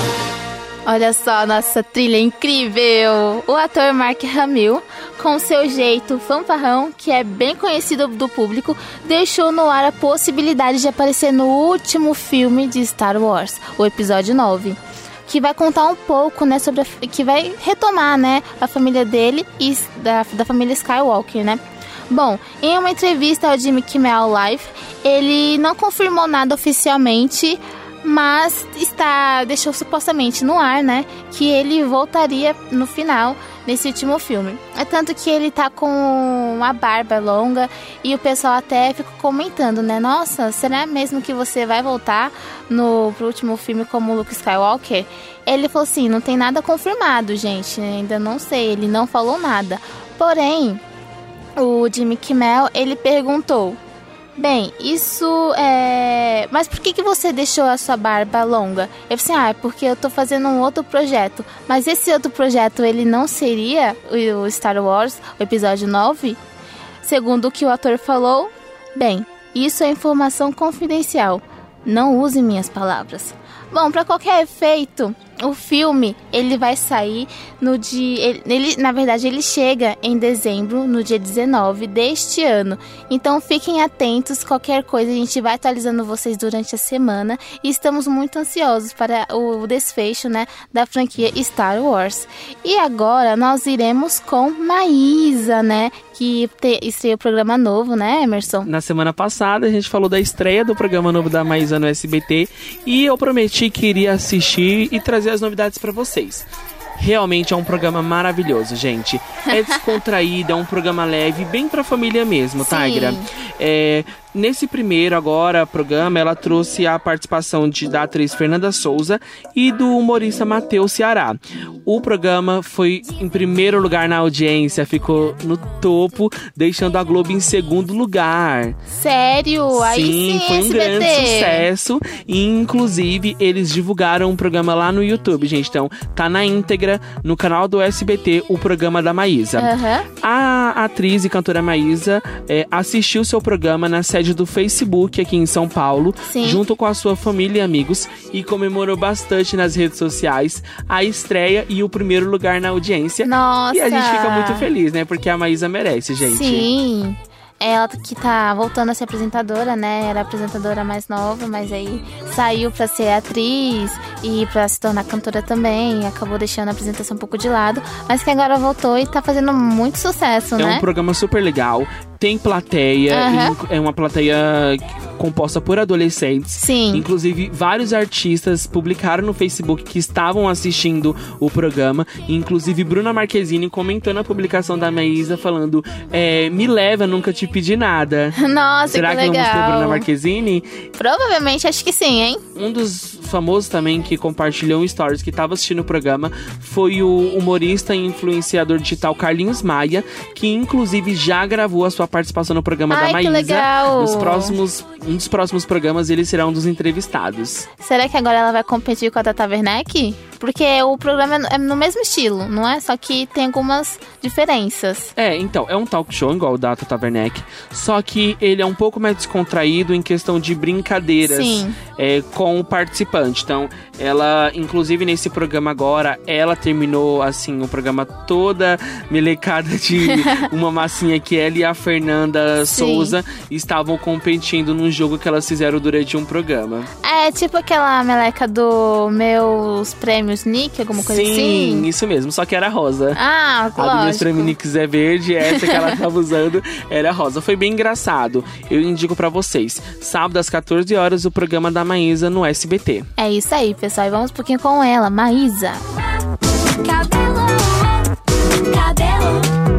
Olha só, nossa trilha incrível! O ator Mark Hamill, com seu jeito fanfarrão, que é bem conhecido do público, deixou no ar a possibilidade de aparecer no último filme de Star Wars, o episódio 9. Que vai contar um pouco, né, sobre a, que vai retomar, né, a família dele e da, da família Skywalker, né? Bom, em uma entrevista ao Jimmy Kimmel Live, ele não confirmou nada oficialmente, mas está deixou supostamente no ar, né, que ele voltaria no final nesse último filme. É tanto que ele tá com uma barba longa e o pessoal até fica comentando, né? Nossa, será mesmo que você vai voltar no pro último filme como Luke Skywalker? Ele falou assim, não tem nada confirmado, gente, ainda não sei, ele não falou nada. Porém, o Jimmy Kimmel, ele perguntou: Bem, isso é. Mas por que, que você deixou a sua barba longa? Eu falei assim, ah, é porque eu tô fazendo um outro projeto. Mas esse outro projeto, ele não seria o Star Wars, o episódio 9? Segundo o que o ator falou, bem, isso é informação confidencial. Não use minhas palavras. Bom, para qualquer efeito, o filme ele vai sair no dia. Ele, ele, na verdade, ele chega em dezembro, no dia 19 deste ano. Então fiquem atentos, qualquer coisa a gente vai atualizando vocês durante a semana. E estamos muito ansiosos para o desfecho né, da franquia Star Wars. E agora nós iremos com Maísa, né? Que te, estreia o programa novo, né, Emerson? Na semana passada a gente falou da estreia do programa novo da Maísa no SBT e eu prometi que iria assistir e trazer as novidades para vocês. Realmente é um programa maravilhoso, gente. É descontraído, é um programa leve, bem pra família mesmo, tá, Sim. Gra? É, nesse primeiro agora programa, ela trouxe a participação de, da atriz Fernanda Souza e do humorista Matheus Ceará. O programa foi em primeiro lugar na audiência, ficou no topo, deixando a Globo em segundo lugar. Sério? Aí sim, foi um SBT. grande sucesso. E, inclusive, eles divulgaram um programa lá no YouTube, gente. Então, tá na íntegra no canal do SBT o programa da Maísa. Aham. A atriz e cantora Maísa é, assistiu seu programa na sede do Facebook aqui em São Paulo, Sim. junto com a sua família e amigos, e comemorou bastante nas redes sociais a estreia e o primeiro lugar na audiência. Nossa. E a gente fica muito feliz, né? Porque a Maísa merece, gente. Sim. Ela que tá voltando a ser apresentadora, né? Era apresentadora mais nova, mas aí saiu pra ser atriz e pra se tornar cantora também. Acabou deixando a apresentação um pouco de lado. Mas que agora voltou e tá fazendo muito sucesso, É né? um programa super legal. Tem plateia, Aham. é uma plateia composta por adolescentes. Sim. Inclusive, vários artistas publicaram no Facebook que estavam assistindo o programa. Inclusive, Bruna Marquezine comentou na publicação da Maísa falando: é, Me leva, nunca te pedi nada. Nossa, Será que que, vamos ter legal. Bruna Marquezine? Provavelmente, acho que sim, hein? Um dos famosos também que compartilhou stories que estava assistindo o programa foi o humorista e influenciador digital Carlinhos Maia, que inclusive já gravou a sua participação no programa Ai, da que Maísa. legal! Nos próximos, um dos próximos programas ele será um dos entrevistados. Será que agora ela vai competir com a Tata Werneck? Porque o programa é no mesmo estilo, não é? Só que tem algumas diferenças. É, então, é um talk show igual o da Tata Werneck, só que ele é um pouco mais descontraído em questão de brincadeiras é, com o participante. Então, ela, inclusive nesse programa agora, ela terminou, assim, o programa toda melecada de uma massinha que ela e a Fernanda Sim. Souza estavam competindo num jogo que elas fizeram durante um programa. É tipo aquela meleca do meus prêmios Nick, alguma coisa Sim, assim? isso mesmo, só que era rosa. Ah, A do Meus lógico. Treminiques é verde, essa que ela tava usando era rosa. Foi bem engraçado. Eu indico pra vocês. Sábado às 14 horas, o programa da Maísa no SBT. É isso aí, pessoal. E vamos um pouquinho com ela, Maísa. Cabelo, cabelo.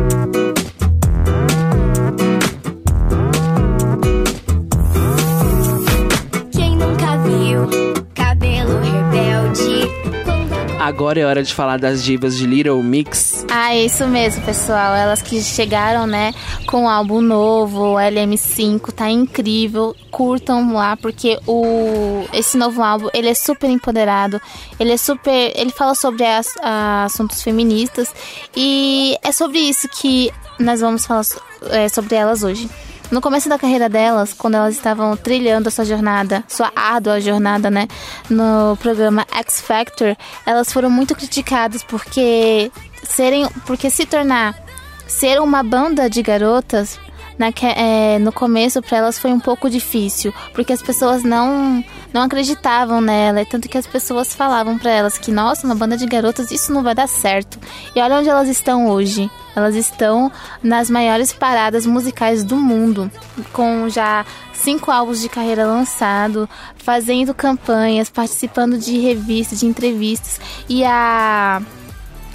Agora é hora de falar das divas de Little Mix. Ah, isso mesmo, pessoal. Elas que chegaram, né, com o álbum novo, o LM5, tá incrível. Curtam lá, porque o esse novo álbum, ele é super empoderado. Ele é super, ele fala sobre as- a- assuntos feministas e é sobre isso que nós vamos falar é, sobre elas hoje. No começo da carreira delas, quando elas estavam trilhando a sua jornada, sua árdua jornada, né, no programa X Factor, elas foram muito criticadas porque serem, porque se tornar ser uma banda de garotas naque- é, no começo para elas foi um pouco difícil, porque as pessoas não não acreditavam nela, e tanto que as pessoas falavam para elas que nossa, uma banda de garotas isso não vai dar certo. E olha onde elas estão hoje. Elas estão nas maiores paradas musicais do mundo, com já cinco álbuns de carreira lançado, fazendo campanhas, participando de revistas, de entrevistas. E a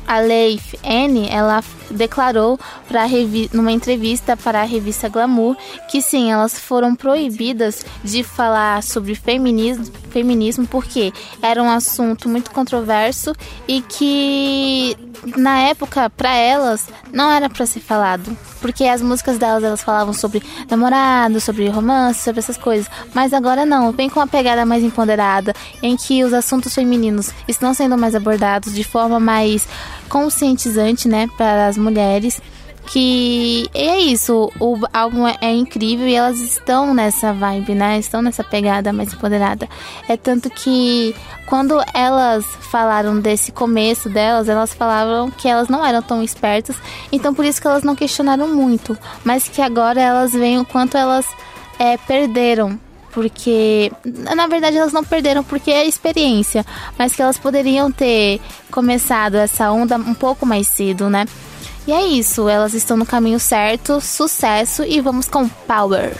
a Leif N, ela declarou para numa entrevista para a revista Glamour que sim, elas foram proibidas de falar sobre feminismo, feminismo porque era um assunto muito controverso e que na época para elas não era para ser falado, porque as músicas delas elas falavam sobre namorado, sobre romance, sobre essas coisas, mas agora não, vem com uma pegada mais empoderada, em que os assuntos femininos estão sendo mais abordados de forma mais conscientizante, né, para as mulheres. Que é isso, o álbum é, é incrível e elas estão nessa vibe, né? Estão nessa pegada mais empoderada. É tanto que quando elas falaram desse começo delas, elas falavam que elas não eram tão espertas, então por isso que elas não questionaram muito, mas que agora elas veem o quanto elas é, perderam porque na verdade elas não perderam porque é experiência, mas que elas poderiam ter começado essa onda um pouco mais cedo, né? E é isso, elas estão no caminho certo, sucesso e vamos com Power.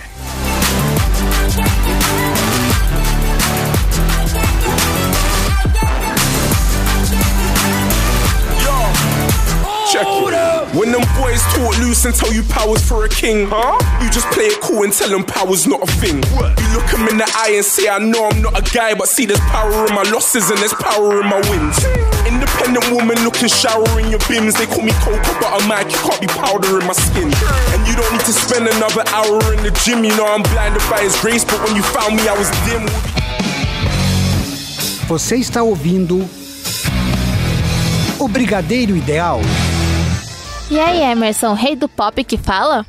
Check it. When them boys talk loose and tell you power's for a king, huh? You just play it cool and tell them power's not a thing. You look them in the eye and say, I know I'm not a guy, but see there's power in my losses and there's power in my wins. Independent woman looking shower in your bims. They call me cocoa butter Mike, you can't be powder in my skin. And you don't need to spend another hour in the gym. You know I'm blinded by his grace, but when you found me, I was dim. Você está ouvindo o Brigadeiro Ideal. E aí, Emerson, rei do pop que fala?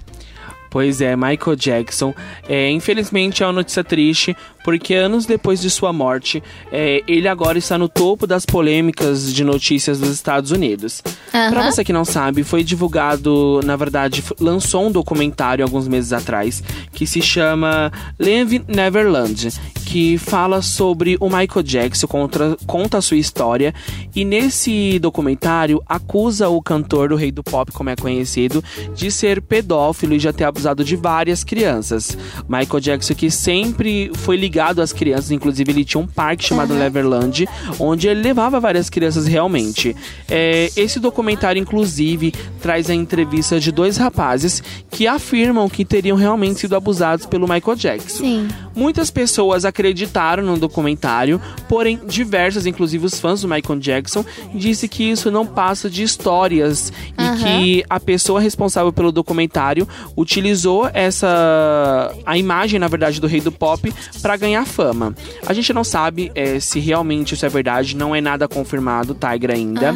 Pois é, Michael Jackson. É, infelizmente é uma notícia triste, porque anos depois de sua morte, é, ele agora está no topo das polêmicas de notícias dos Estados Unidos. Aham. Pra você que não sabe, foi divulgado, na verdade, lançou um documentário alguns meses atrás que se chama Live Neverland, que fala sobre o Michael Jackson, contra, conta a sua história e nesse documentário acusa o cantor, o rei do pop, como é conhecido, de ser pedófilo e já ter abusado de várias crianças. Michael Jackson que sempre foi ligado às crianças, inclusive ele tinha um parque chamado Neverland, onde ele levava várias crianças realmente. É, esse documentário, inclusive, traz a entrevista de dois rapazes que afirmam que teriam realmente sido abusados pelo Michael Jackson. Sim. Muitas pessoas acreditaram no documentário, porém diversas, inclusive os fãs do Michael Jackson, disse que isso não passa de histórias e Aham. que a pessoa responsável pelo documentário utilizou essa a imagem, na verdade, do rei do pop para ganhar fama. A gente não sabe eh, se realmente isso é verdade, não é nada confirmado, Tiger ainda.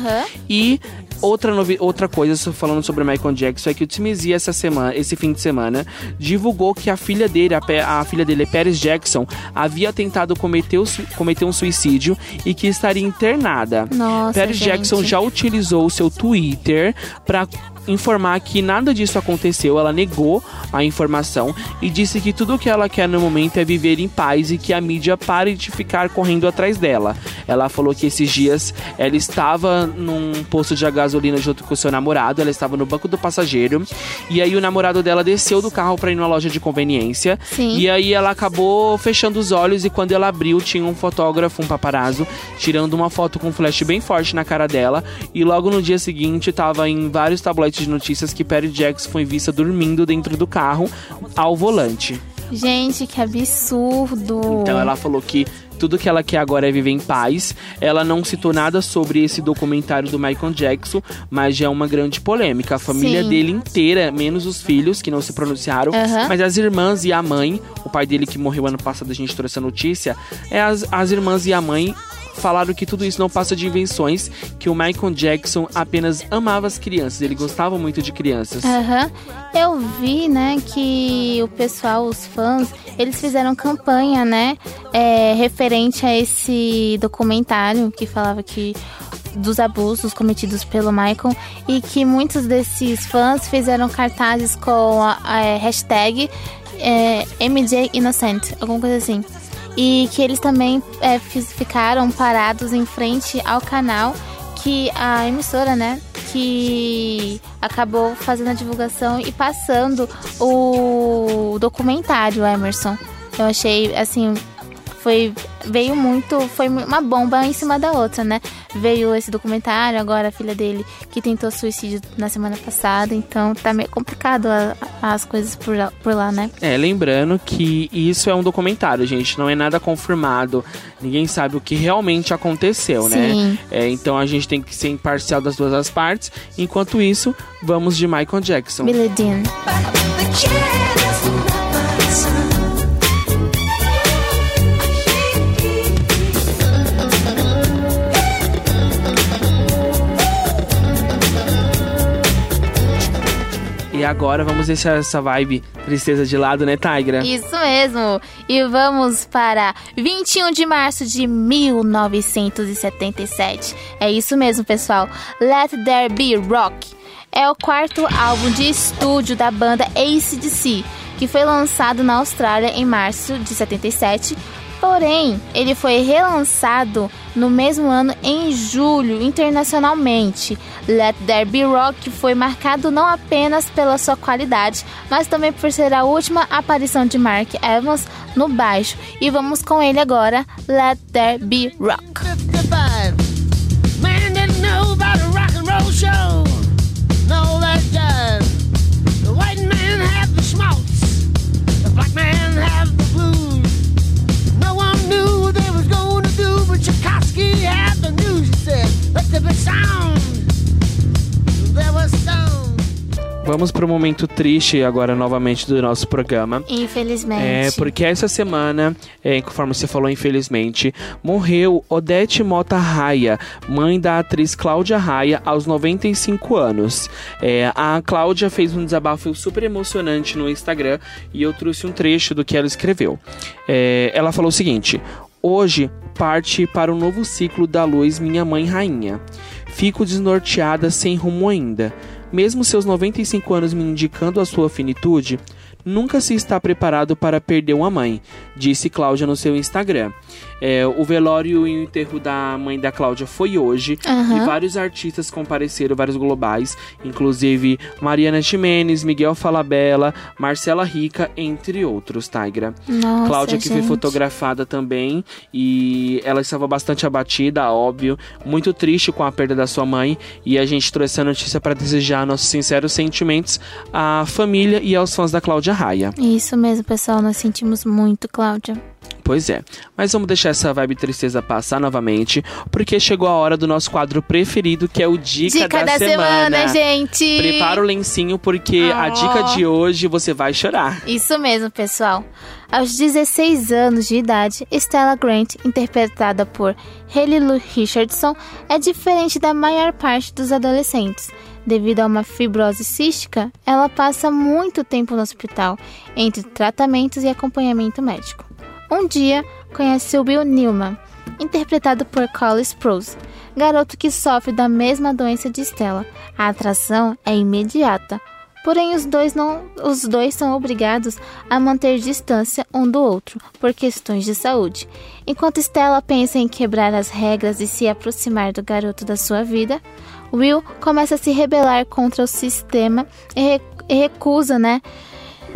E outra, outra coisa falando sobre o Michael Jackson é que o TMZ essa semana, esse fim de semana, divulgou que a filha dele, a, Pe- a filha dele, Paris Jackson, havia tentado cometer, o cometer um suicídio e que estaria internada. Nossa, Paris gente. Jackson já utilizou o seu Twitter para informar que nada disso aconteceu, ela negou a informação e disse que tudo o que ela quer no momento é viver em paz e que a mídia pare de ficar correndo atrás dela. Ela falou que esses dias ela estava num posto de gasolina junto com seu namorado, ela estava no banco do passageiro e aí o namorado dela desceu do carro para ir numa loja de conveniência Sim. e aí ela acabou fechando os olhos e quando ela abriu tinha um fotógrafo, um paparazzo, tirando uma foto com um flash bem forte na cara dela e logo no dia seguinte tava em vários tabloides de notícias que Perry Jackson foi vista dormindo dentro do carro ao volante. Gente, que absurdo. Então ela falou que tudo que ela quer agora é viver em paz. Ela não citou nada sobre esse documentário do Michael Jackson, mas já é uma grande polêmica. A família Sim. dele inteira, menos os filhos que não se pronunciaram, mas as irmãs e a mãe, o pai dele que morreu ano passado, a gente trouxe a notícia, é as, as irmãs e a mãe falaram que tudo isso não passa de invenções, que o Michael Jackson apenas amava as crianças, ele gostava muito de crianças. Aham. Eu vi, né, que o pessoal, os fãs, eles fizeram campanha, né, é, referente a esse documentário que falava que dos abusos cometidos pelo Michael e que muitos desses fãs fizeram cartazes com a, a hashtag é, MJ Innocent, alguma coisa assim. E que eles também é, ficaram parados em frente ao canal que a emissora, né, que acabou fazendo a divulgação e passando o documentário Emerson. Eu achei assim, foi veio muito, foi uma bomba em cima da outra, né? Veio esse documentário, agora a filha dele que tentou suicídio na semana passada, então tá meio complicado a- as coisas por lá, por lá, né? É, lembrando que isso é um documentário, gente, não é nada confirmado. Ninguém sabe o que realmente aconteceu, né? Sim. É, então a gente tem que ser imparcial das duas as partes. Enquanto isso, vamos de Michael Jackson. Billie Jean. E agora vamos deixar essa vibe tristeza de lado, né, Tigra? Isso mesmo. E vamos para 21 de março de 1977. É isso mesmo, pessoal. Let There Be Rock é o quarto álbum de estúdio da banda AC/DC, que foi lançado na Austrália em março de 77. Porém, ele foi relançado no mesmo ano em julho internacionalmente. Let There Be Rock foi marcado não apenas pela sua qualidade, mas também por ser a última aparição de Mark Evans no baixo. E vamos com ele agora, Let There Be Rock. 55. Man didn't know about a rock and roll show. No, that jive. The blues. No one knew what but Tchaikovsky had the news. He said, let there be sound. There was sound. Vamos pro momento triste agora novamente do nosso programa. Infelizmente. É, porque essa semana, é, conforme você falou, infelizmente, morreu Odete Mota Raia, mãe da atriz Cláudia Raia, aos 95 anos. É, a Cláudia fez um desabafo super emocionante no Instagram e eu trouxe um trecho do que ela escreveu. É, ela falou o seguinte: Hoje parte para um novo ciclo da luz, minha mãe rainha. Fico desnorteada, sem rumo ainda. Mesmo seus 95 anos me indicando a sua finitude, nunca se está preparado para perder uma mãe, disse Cláudia no seu Instagram. É, o velório e o enterro da mãe da Cláudia foi hoje Aham. e vários artistas compareceram, vários globais, inclusive Mariana Ximenes, Miguel Falabella, Marcela Rica, entre outros, Tigra. Nossa, Cláudia que foi gente. fotografada também e ela estava bastante abatida, óbvio, muito triste com a perda da sua mãe e a gente trouxe essa notícia para desejar nossos sinceros sentimentos à família e aos fãs da Cláudia Raia. Isso mesmo, pessoal. Nós sentimos muito, Cláudia. Pois é, mas vamos deixar essa vibe tristeza passar novamente, porque chegou a hora do nosso quadro preferido, que é o Dica, Dica da, semana, gente. Prepara o lencinho, porque a Oh. dica de hoje você vai chorar. Isso mesmo, pessoal. Aos 16 anos de idade, Stella Grant, interpretada por Haley Lu Richardson, é diferente da maior parte dos adolescentes. Devido a uma fibrose cística, ela passa muito tempo no hospital, entre tratamentos e acompanhamento médico. Um dia, conhece Bill Newman, interpretado por Cole Sprouse, garoto que sofre da mesma doença de Stella. A atração é imediata, Porém, os dois, não, os dois são obrigados a manter distância um do outro por questões de saúde. Enquanto Stella pensa em quebrar as regras e se aproximar do garoto da sua vida, Will começa a se rebelar contra o sistema e recusa, né,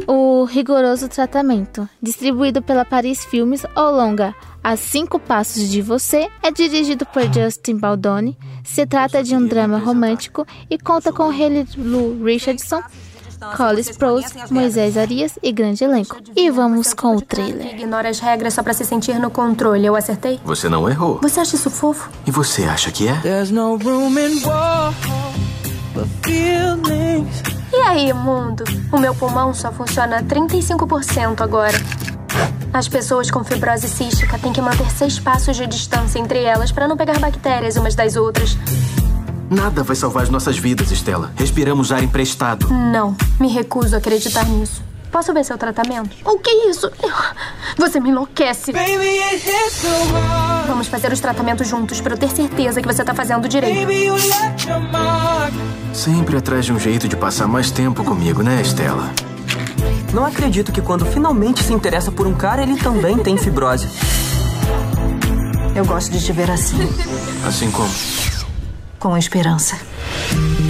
o rigoroso tratamento. Distribuído pela Paris Filmes, o longa A Cinco Passos de Você é dirigido por Justin Baldoni. Se trata de um drama romântico e conta com Haley Lu Richardson Cole Sprouse, Moisés Arias e grande elenco. E vamos com o trailer. Ignora as regras só pra se sentir no controle. Eu acertei? Você não errou. Você acha isso fofo? E você acha que é? There's no room in war. E aí, mundo? O meu pulmão só funciona 35% agora. As pessoas com fibrose cística têm que manter seis passos de distância entre elas para não pegar bactérias umas das outras. Nada vai salvar as nossas vidas, Estela. Respiramos ar emprestado. Não, me recuso a acreditar nisso. Posso ver seu tratamento? O que é isso? Você me enlouquece. Baby, hard. Vamos fazer os tratamentos juntos para eu ter certeza que você tá fazendo direito. Baby, you. Sempre atrás de um jeito de passar mais tempo comigo, né, Estela? Não acredito que quando finalmente se interessa por um cara, ele também tem fibrose. Eu gosto de te ver assim, Assim como. com esperança.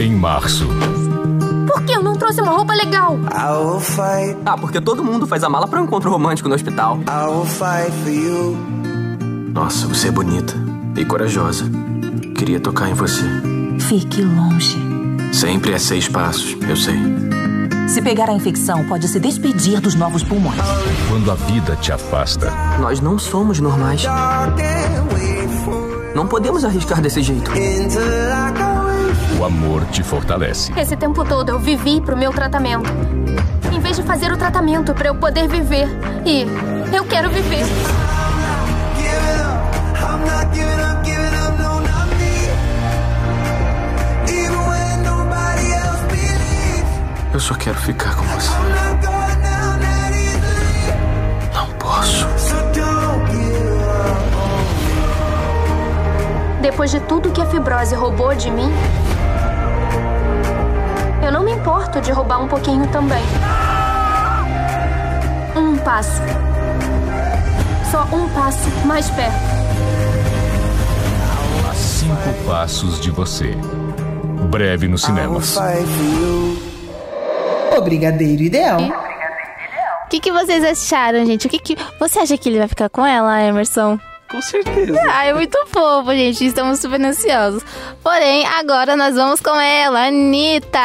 Em março, Por que eu não trouxe uma roupa legal? Ah, porque todo mundo faz a mala para um encontro romântico no hospital. I will fight for you. Nossa, você é bonita e corajosa. Queria tocar em você. Fique longe. Sempre é seis passos, eu sei. Se pegar a infecção, pode se despedir dos novos pulmões. quando a vida te afasta, Nós não somos normais. Não podemos arriscar desse jeito. o amor te fortalece. Esse tempo todo eu vivi pro meu tratamento. Em vez de fazer o tratamento pra eu poder viver. E eu quero viver. Eu só quero ficar com você. Não posso. Depois de tudo que a fibrose roubou de mim, eu não me importo de roubar um pouquinho também. Um passo. Só um passo mais perto. A cinco passos de você. Breve nos I will cinemas. O Brigadeiro Ideal. O que, que vocês acharam, gente? O que, que você acha que ele vai ficar com ela, Emerson? Com certeza. Ah, é muito fofo, gente. Estamos super ansiosos. Porém, agora nós vamos com ela, Anitta.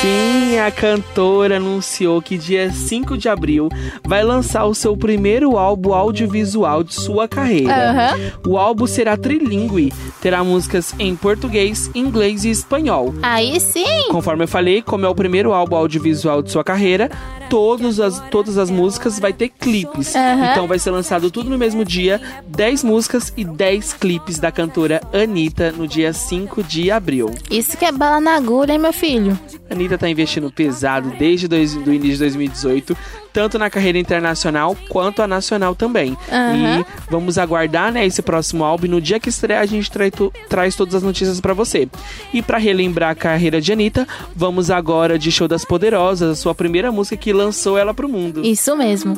Sim, a cantora anunciou que dia 5 de abril vai lançar o seu primeiro álbum audiovisual de sua carreira. Aham. O álbum será trilingue, terá músicas em português, inglês e espanhol. Aí sim. Conforme eu falei, como é o primeiro álbum audiovisual de sua carreira, todas as, todas as músicas vai ter clipes. Aham. Então vai ser lançado tudo no mesmo dia, 10 músicas e 10 clipes da cantora Anitta no dia 5 de abril. Isso que é bala na agulha, hein, meu filho? Anitta tá investindo pesado desde dois, do início de 2018, tanto na carreira internacional quanto a nacional também. Aham. E vamos aguardar, né, esse próximo álbum. No dia que estrear, a gente trai traz todas as notícias pra você. E pra relembrar a carreira de Anitta, vamos agora de Show das Poderosas, a sua primeira música que lançou ela pro mundo. Isso mesmo.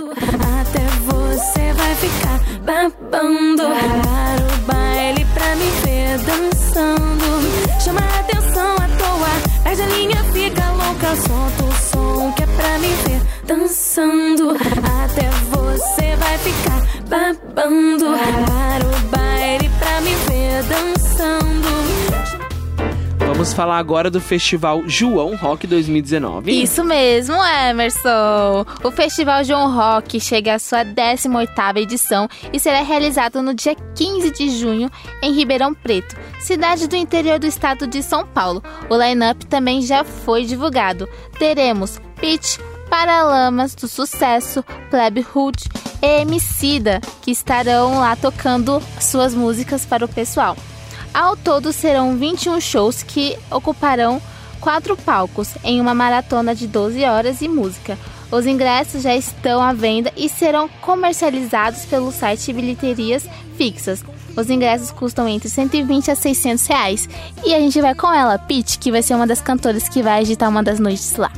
Até você vai ficar babando. Para o baile pra me ver dançando. Chama a atenção à toa. Perde a linha, fica louca. Solta dançando. Até você vai ficar babando. Para o baile pra me ver dançando. Vamos falar agora do Festival João Rock 2019. Isso mesmo, Emerson. O Festival João Rock chega à sua 18ª edição e será realizado no dia 15 de junho em Ribeirão Preto, cidade do interior do estado de São Paulo. O line-up também já foi divulgado. Teremos Pitch, Paralamas do Sucesso, Plebe Hood e Emicida, que estarão lá tocando suas músicas para o pessoal. Ao todo serão 21 shows que ocuparão quatro palcos em uma maratona de 12 horas e música. Os ingressos já estão à venda e serão comercializados pelo site Bilheterias Fixas. Os ingressos custam entre 120 a 600 reais. E a gente vai com ela, Pete, que vai ser uma das cantoras que vai agitar uma das noites lá.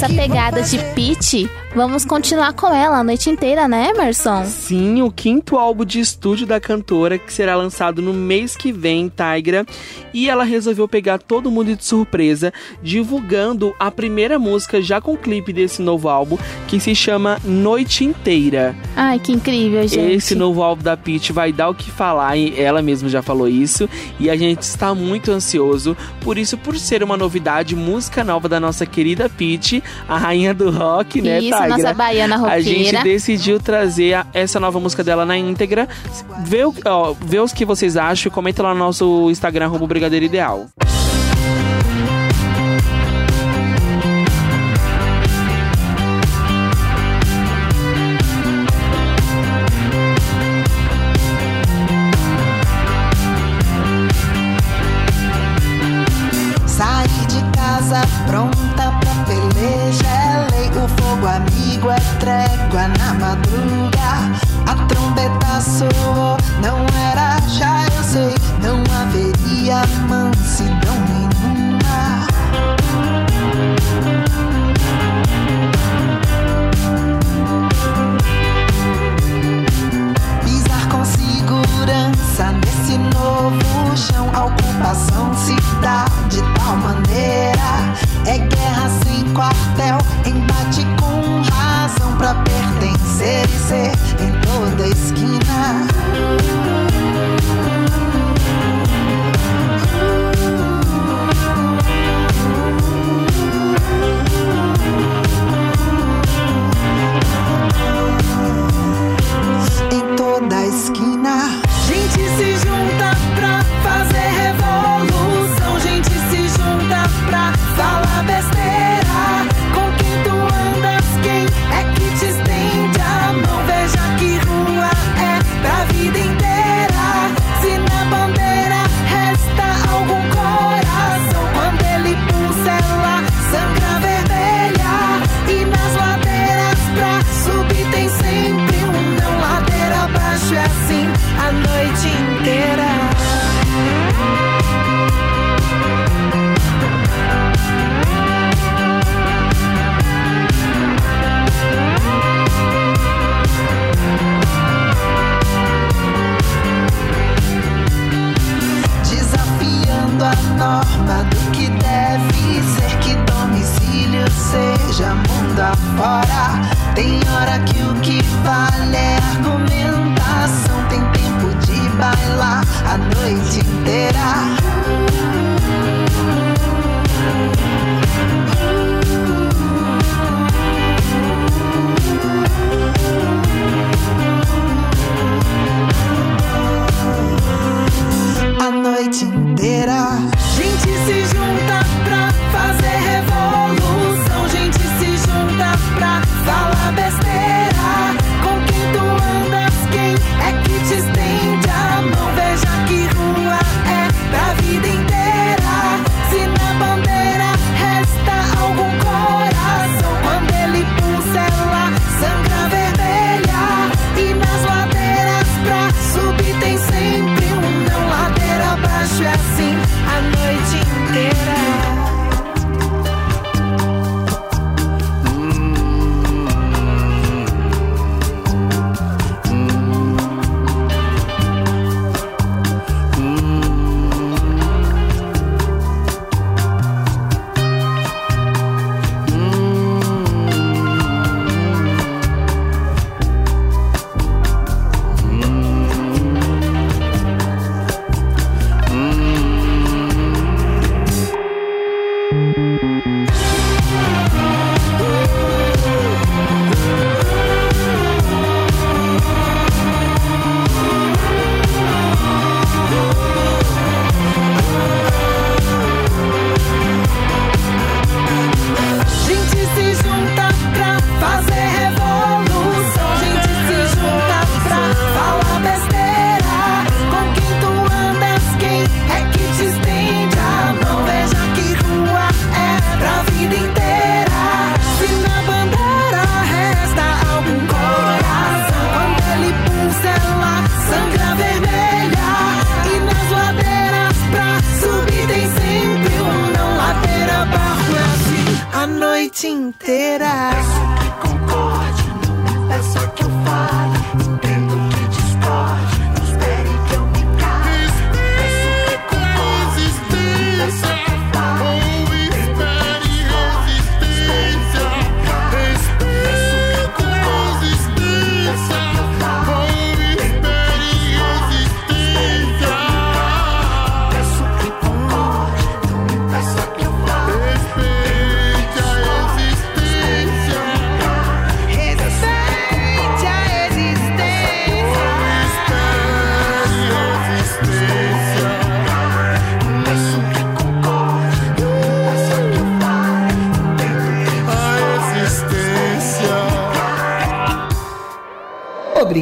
Nessa pegada de Peach, vamos continuar com ela a noite inteira, né, Emerson? Sim, o quinto álbum de estúdio da cantora, que será lançado no mês que vem, Tigra. E ela resolveu pegar todo mundo de surpresa, divulgando a primeira música já com clipe desse novo álbum, que se chama Noite Inteira. Ai, que incrível, gente. Esse novo álbum da Peach vai dar o que falar, e ela mesma já falou isso, e a gente está muito ansioso. Por isso, por ser uma novidade, música nova da nossa querida Peach, a rainha do rock, né, Isso, Tigra? nossa baiana A roqueira. gente decidiu trazer a- essa nova música dela na íntegra. Vê, o- ó, vê os que vocês acham e comenta lá no nosso Instagram, Brigadeiro Ideal.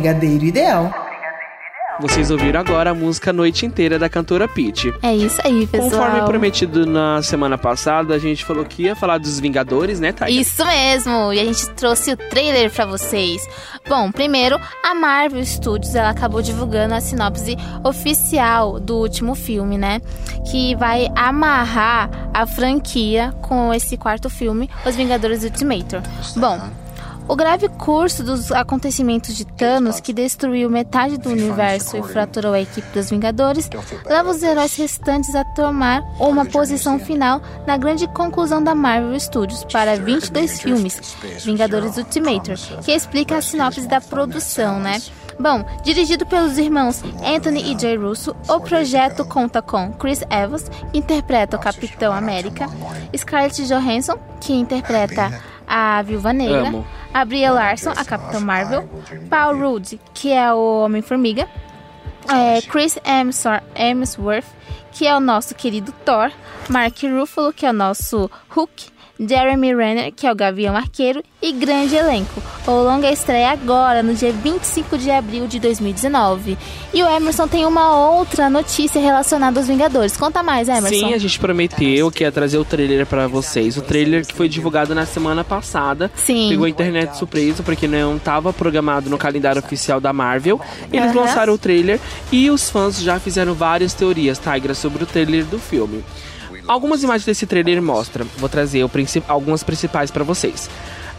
Brigadeiro Ideal. Vocês ouviram agora a música Noite Inteira da cantora Peach. É isso aí, pessoal. Conforme prometido na semana passada, a gente falou que ia falar dos Vingadores, né, Thay? Isso mesmo! E a gente trouxe o trailer pra vocês. Bom, primeiro, a Marvel Studios ela acabou divulgando a sinopse oficial do último filme, né? Que vai amarrar a franquia com esse quarto filme, Os Vingadores Ultimator. Bom. O grave curso dos acontecimentos de Thanos, que destruiu metade do universo e fraturou a equipe dos Vingadores, leva os heróis restantes a tomar uma posição final na grande conclusão da Marvel Studios para 22 filmes, Vingadores Ultimator, que explica a sinopse da produção, né? Bom, dirigido pelos irmãos Anthony e Jay Russo, o projeto conta com Chris Evans, que interpreta o Capitão América, Scarlett Johansson, que interpreta a Viúva Negra, Amo. a Brie Larson, a Capitã Marvel, Paul Rudd, que é o Homem-Formiga, é, Chris Hemswor- Hemsworth, que é o nosso querido Thor, Mark Ruffalo, que é o nosso Hulk, Jeremy Renner, que é o Gavião Arqueiro, e grande elenco. O longa estreia agora, no dia 25 de abril de 2019. E o Emerson tem uma outra notícia relacionada aos Vingadores. Conta mais, Emerson. Sim, a gente prometeu que ia trazer o trailer pra vocês. O trailer que foi divulgado na semana passada. Sim. Pegou a internet surpresa, porque não estava programado no calendário oficial da Marvel. Eles Aham. lançaram o trailer e os fãs já fizeram várias teorias, Tigra, sobre o trailer do filme. Algumas imagens desse trailer mostram. Vou trazer o princi- algumas principais pra vocês.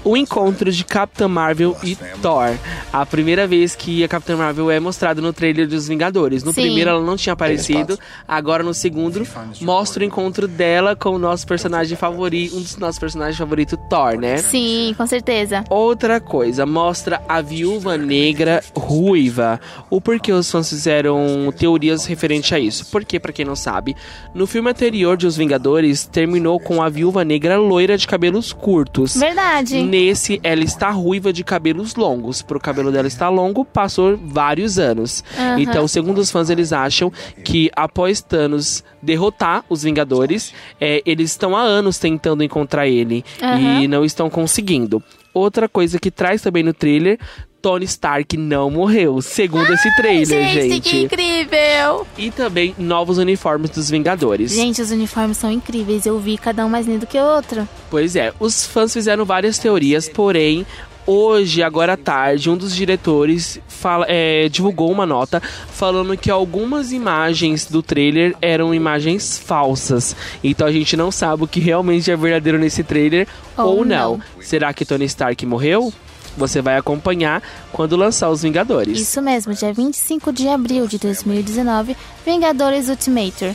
O encontro de Capitã Marvel e Thor. A primeira vez que a Capitã Marvel é mostrada no trailer dos Vingadores. No Sim. primeiro ela não tinha aparecido, agora no segundo mostra o encontro dela com o nosso personagem favorito, um dos nossos personagens favoritos, Thor, né? Sim, com certeza. Outra coisa, mostra a viúva negra ruiva. O porquê os fãs fizeram teorias referente a isso? Porque, pra quem não sabe, no filme anterior de Os Vingadores, terminou com a viúva negra loira de cabelos curtos. Verdade. Nesse, ela está ruiva de cabelos longos. Pro cabelo dela estar longo, passou vários anos. Aham. Então, segundo os fãs, eles acham que após Thanos derrotar os Vingadores, é, eles estão há anos tentando encontrar ele Aham. e não estão conseguindo. Outra coisa que traz também no trailer, Tony Stark não morreu, segundo esse trailer, Gente, que gente. incrível! E também novos uniformes dos Vingadores. Gente, os uniformes são incríveis. Eu vi cada um mais lindo que o outro. Pois é, os fãs fizeram várias teorias, porém, hoje, agora à tarde, um dos diretores fala- é, divulgou uma nota falando que algumas imagens do trailer eram imagens falsas. Então a gente não sabe o que realmente é verdadeiro nesse trailer ou, Ou não. não. Será que Tony Stark morreu? Você vai acompanhar quando lançar os Vingadores. Isso mesmo, dia 25 de abril de 2019, Vingadores Ultimator.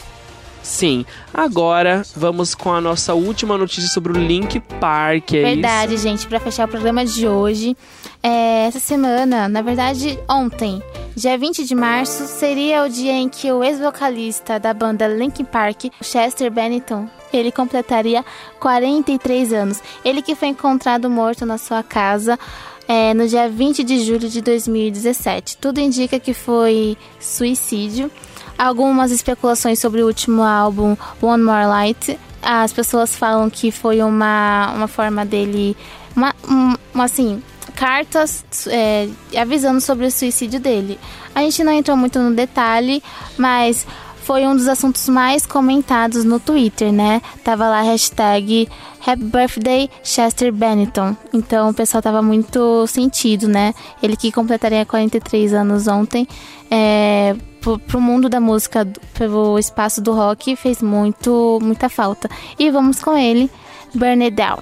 Sim. Agora vamos com a nossa última notícia sobre o Link Park. É Verdade, isso? gente, pra fechar o programa de hoje. é, essa semana, na verdade, ontem, dia 20 de março, seria o dia em que o ex-vocalista da banda Linkin Park, Chester Bennington, ele completaria 43 anos. Ele que foi encontrado morto na sua casa é, no dia 20 de julho de 2017. Tudo indica que foi suicídio. Algumas especulações sobre o último álbum One More Light. As pessoas falam que foi uma, uma forma dele. Uma, um- assim, cartas é, avisando sobre o suicídio dele. A gente não entrou muito no detalhe, mas foi um dos assuntos mais comentados no Twitter, né? Tava lá a hashtag Happy Birthday Chester Bennington. Então o pessoal tava muito sentido, né? Ele que completaria 43 anos ontem. É, pro, pro mundo da música, pelo espaço do rock, fez muito, muita falta. E vamos com ele, Burn It Down.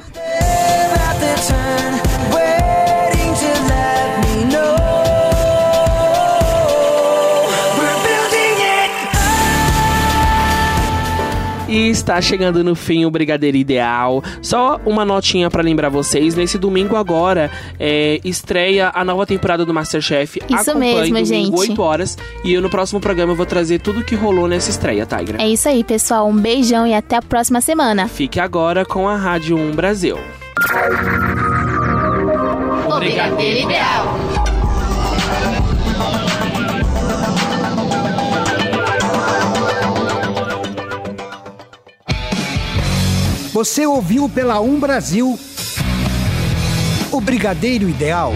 E está chegando no fim o Brigadeiro Ideal. Só uma notinha pra lembrar vocês: nesse domingo agora é, estreia a nova temporada do Masterchef. Isso Acompanhe mesmo, domingo, gente. 8 horas. E eu no próximo programa eu vou trazer tudo que rolou nessa estreia, Tigra. É isso aí, pessoal. Um beijão e até a próxima semana. Fique agora com a Rádio 1 Brasil. O Brigadeiro Ideal. Você ouviu pela Um Brasil o Brigadeiro Ideal.